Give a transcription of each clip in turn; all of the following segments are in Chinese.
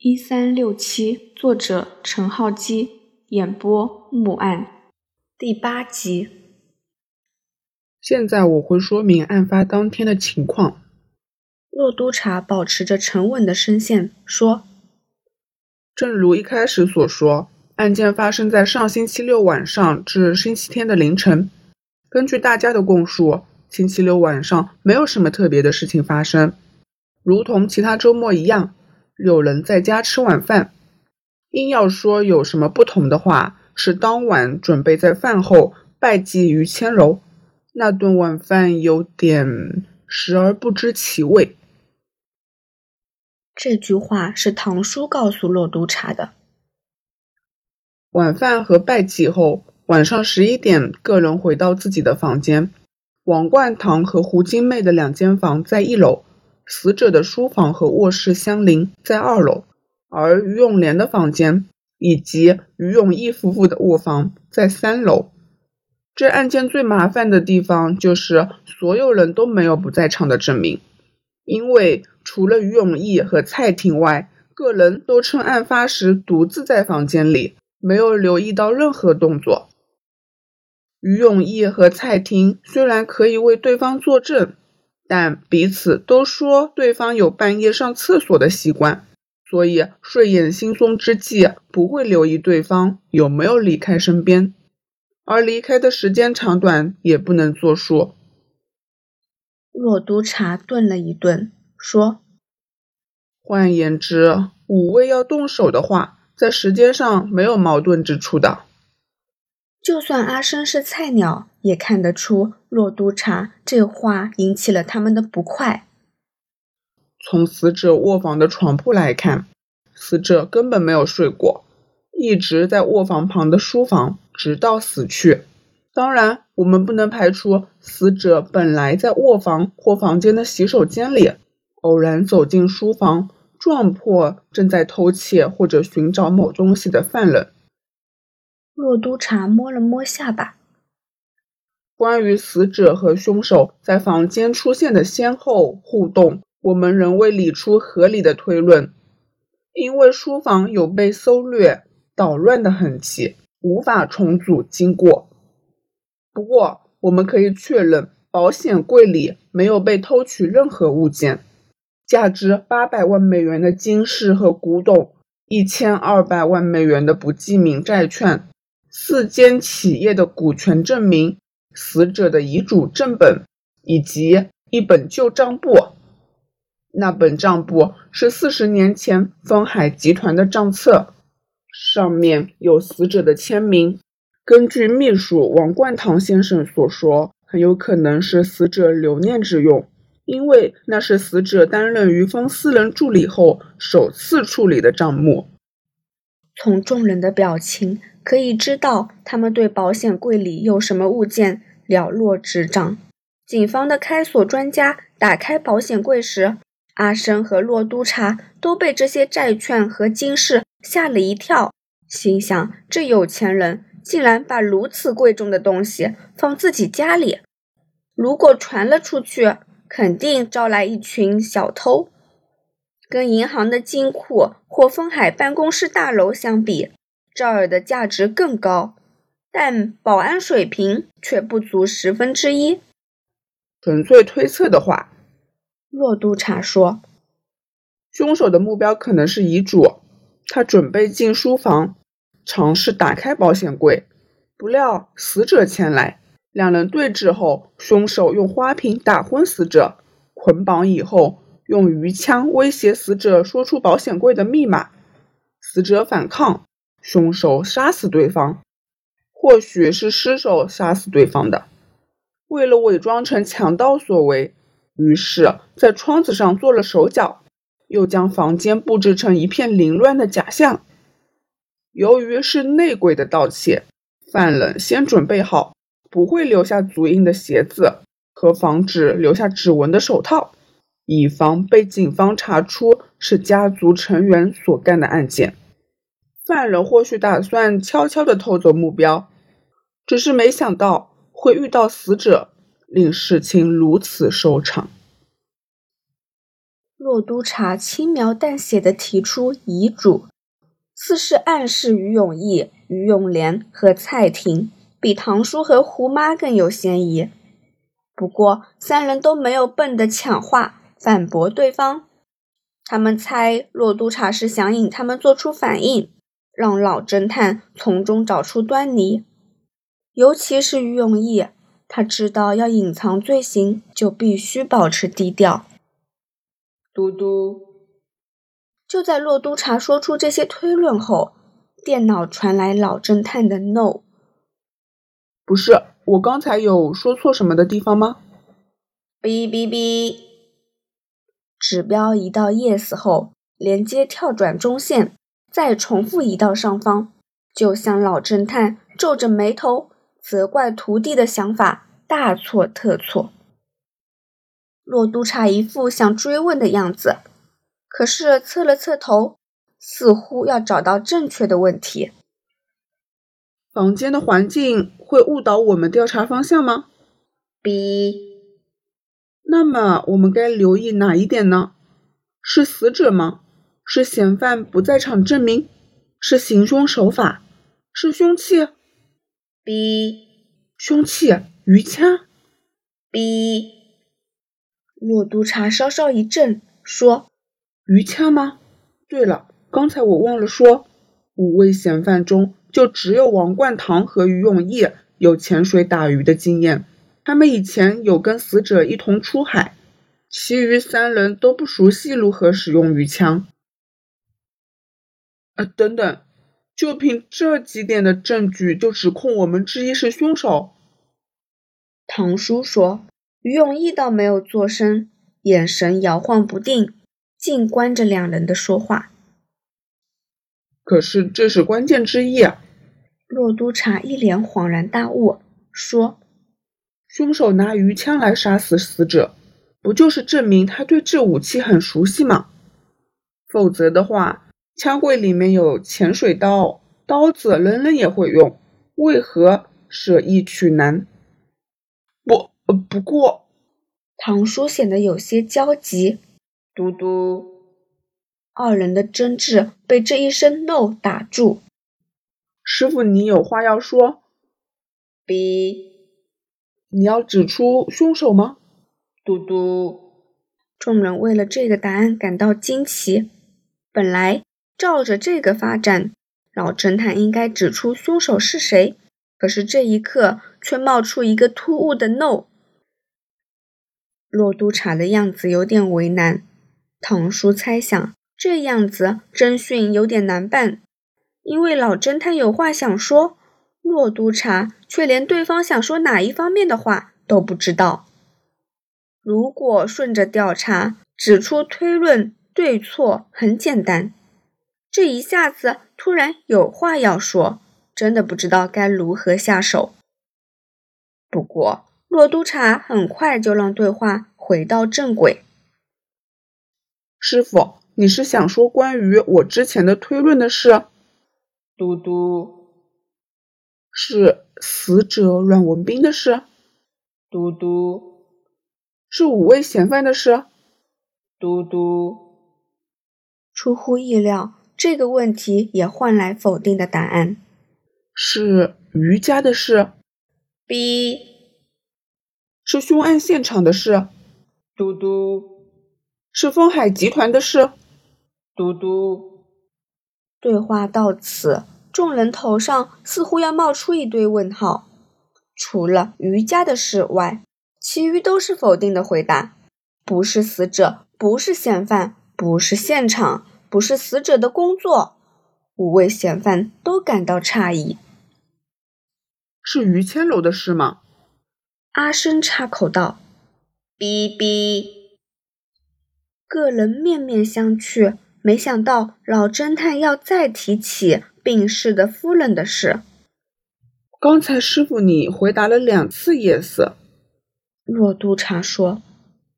一三六七，作者陈浩基，演播木案，第八集。现在我会说明案发当天的情况。洛督察保持着沉稳的声线说：“正如一开始所说，案件发生在上星期六晚上至星期天的凌晨。根据大家的供述，星期六晚上没有什么特别的事情发生，如同其他周末一样。”有人在家吃晚饭，硬要说有什么不同的话，是当晚准备在饭后拜祭于千柔。那顿晚饭有点食而不知其味。这句话是唐叔告诉骆督察的。晚饭和拜祭后，晚上十一点，个人回到自己的房间。王冠堂和胡金妹的两间房在一楼。死者的书房和卧室相邻，在二楼，而于永莲的房间以及于永义夫妇的卧房在三楼。这案件最麻烦的地方就是所有人都没有不在场的证明，因为除了于永义和蔡婷外，个人都趁案发时独自在房间里，没有留意到任何动作。于永义和蔡婷虽然可以为对方作证。但彼此都说对方有半夜上厕所的习惯，所以睡眼惺忪之际不会留意对方有没有离开身边，而离开的时间长短也不能作数。骆督察顿了一顿，说：“换言之，五位要动手的话，在时间上没有矛盾之处的。就算阿生是菜鸟，也看得出。”骆督察这话引起了他们的不快。从死者卧房的床铺来看，死者根本没有睡过，一直在卧房旁的书房，直到死去。当然，我们不能排除死者本来在卧房或房间的洗手间里，偶然走进书房，撞破正在偷窃或者寻找某东西的犯人。骆督察摸了摸下巴。关于死者和凶手在房间出现的先后互动，我们仍未理出合理的推论。因为书房有被搜掠、捣乱的痕迹，无法重组经过。不过，我们可以确认，保险柜里没有被偷取任何物件。价值八百万美元的金饰和古董，一千二百万美元的不记名债券，四间企业的股权证明。死者的遗嘱正本以及一本旧账簿，那本账簿是四十年前丰海集团的账册，上面有死者的签名。根据秘书王冠堂先生所说，很有可能是死者留念之用，因为那是死者担任于峰私人助理后首次处理的账目。从众人的表情可以知道，他们对保险柜里有什么物件。了若指掌。警方的开锁专家打开保险柜时，阿生和骆督察都被这些债券和金饰吓了一跳，心想：这有钱人竟然把如此贵重的东西放自己家里，如果传了出去，肯定招来一群小偷。跟银行的金库或丰海办公室大楼相比，这儿的价值更高。但保安水平却不足十分之一。纯粹推测的话，洛督察说，凶手的目标可能是遗嘱。他准备进书房，尝试打开保险柜，不料死者前来。两人对峙后，凶手用花瓶打昏死者，捆绑以后，用鱼枪威胁死者说出保险柜的密码。死者反抗，凶手杀死对方。或许是失手杀死对方的，为了伪装成强盗所为，于是，在窗子上做了手脚，又将房间布置成一片凌乱的假象。由于是内鬼的盗窃，犯人先准备好不会留下足印的鞋子和防止留下指纹的手套，以防被警方查出是家族成员所干的案件。犯人或许打算悄悄地偷走目标，只是没想到会遇到死者，令事情如此收场。骆督察轻描淡写地提出遗嘱，似是暗示于永义、于永莲和蔡婷比唐叔和胡妈更有嫌疑。不过三人都没有笨的抢话反驳对方，他们猜骆督察是想引他们做出反应，让老侦探从中找出端倪。尤其是于永义，他知道要隐藏罪行就必须保持低调。嘟嘟，就在洛督察说出这些推论后，电脑传来老侦探的 “no”。不是，我刚才有说错什么的地方吗？哔哔哔，指标移到 yes 后，连接跳转中线，再重复移到上方，就像老侦探皱着眉头责怪徒弟的想法大错特错。洛督察一副想追问的样子，可是侧了侧头，似乎要找到正确的问题。房间的环境会误导我们调查方向吗？B。那么我们该留意哪一点呢？是死者吗？是嫌犯不在场证明？是行凶手法？是凶器？B。凶器鱼枪？B。骆督察稍稍一震，说：“鱼枪吗？对了，刚才我忘了说，五位嫌犯中就只有王冠堂和于永义有潜水打鱼的经验，他们以前有跟死者一同出海，其余三人都不熟悉如何使用鱼枪。啊，等等，就凭这几点的证据就指控我们之一是凶手？”唐叔说。于永义倒没有作声，眼神摇晃不定，静观着两人的说话。可是这是关键之一啊！洛督察一脸恍然大悟，说：“凶手拿鱼枪来杀死死者，不就是证明他对这武器很熟悉吗？否则的话，枪柜里面有潜水刀，刀子人人也会用，为何舍易取难？”不，不过，唐叔显得有些焦急。嘟嘟，二人的争执被这一声 “no” 打住。师傅，你有话要说？B，你要指出凶手吗？嘟嘟，众人为了这个答案感到惊奇。本来照着这个发展，老侦探应该指出凶手是谁，可是这一刻却冒出一个突兀的 “no”。骆督察的样子有点为难，唐叔猜想这样子侦讯有点难办，因为老侦探有话想说，骆督察却连对方想说哪一方面的话都不知道。如果顺着调查指出推论对错很简单，这一下子突然有话要说，真的不知道该如何下手。不过。洛督察很快就让对话回到正轨。师傅，你是想说关于我之前的推论的事？嘟嘟，是死者阮文斌的事？嘟嘟，是五位嫌犯的事？嘟嘟，出乎意料，这个问题也换来否定的答案。是瑜伽的事？B。是凶案现场的事，嘟嘟；是丰海集团的事，嘟嘟。对话到此，众人头上似乎要冒出一堆问号。除了瑜伽的事外，其余都是否定的回答。不是死者，不是嫌犯，不是现场，不是死者的工作。五位嫌犯都感到诧异。是于千楼的事吗？阿生插口道：“哔哔。”个人面面相觑，没想到老侦探要再提起病逝的夫人的事。刚才师傅你回答了两次 yes。骆督察说：“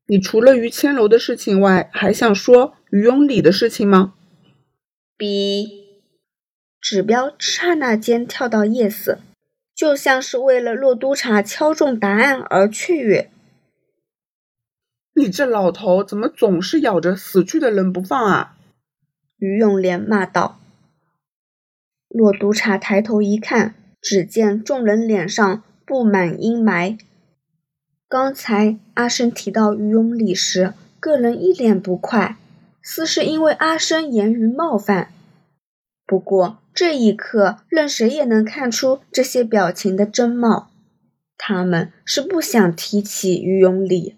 你除了于千楼的事情外，还想说于永礼的事情吗？”B 指标刹那间跳到 yes。就像是为了洛督察敲中答案而雀跃。你这老头怎么总是咬着死去的人不放啊？于永莲骂道。洛督察抬头一看，只见众人脸上布满阴霾。刚才阿生提到于永礼时，个人一脸不快，似是因为阿生言语冒犯。不过这一刻，任谁也能看出这些表情的真貌。他们是不想提起于永礼，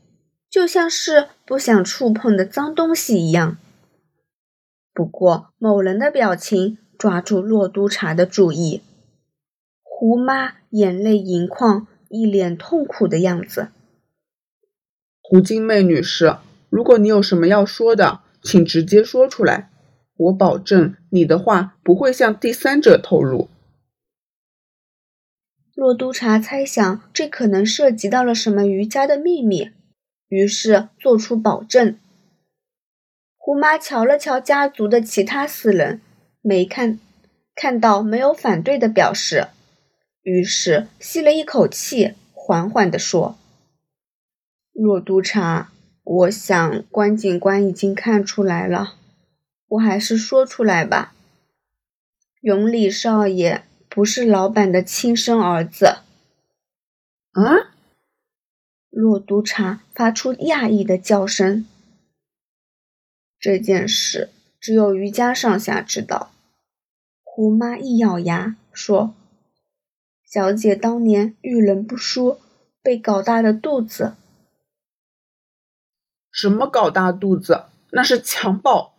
就像是不想触碰的脏东西一样。不过某人的表情抓住骆督察的注意，胡妈眼泪盈眶，一脸痛苦的样子。胡金妹女士，如果你有什么要说的，请直接说出来。我保证，你的话不会向第三者透露。洛督察猜想这可能涉及到了什么瑜伽的秘密，于是做出保证。胡妈瞧了瞧家族的其他四人，没看看到没有反对的表示，于是吸了一口气，缓缓地说：“洛督察，我想关警官已经看出来了。”我还是说出来吧，永礼少爷不是老板的亲生儿子。啊！骆督察发出讶异的叫声。这件事只有余家上下知道。胡妈一咬牙说：“小姐当年遇人不淑，被搞大了肚子。”什么搞大肚子？那是强暴！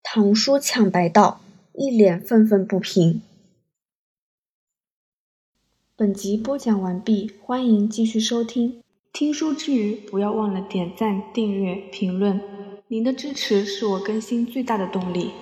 唐叔抢白道，一脸愤愤不平。本集播讲完毕，欢迎继续收听。听书之余，不要忘了点赞、订阅、评论，您的支持是我更新最大的动力。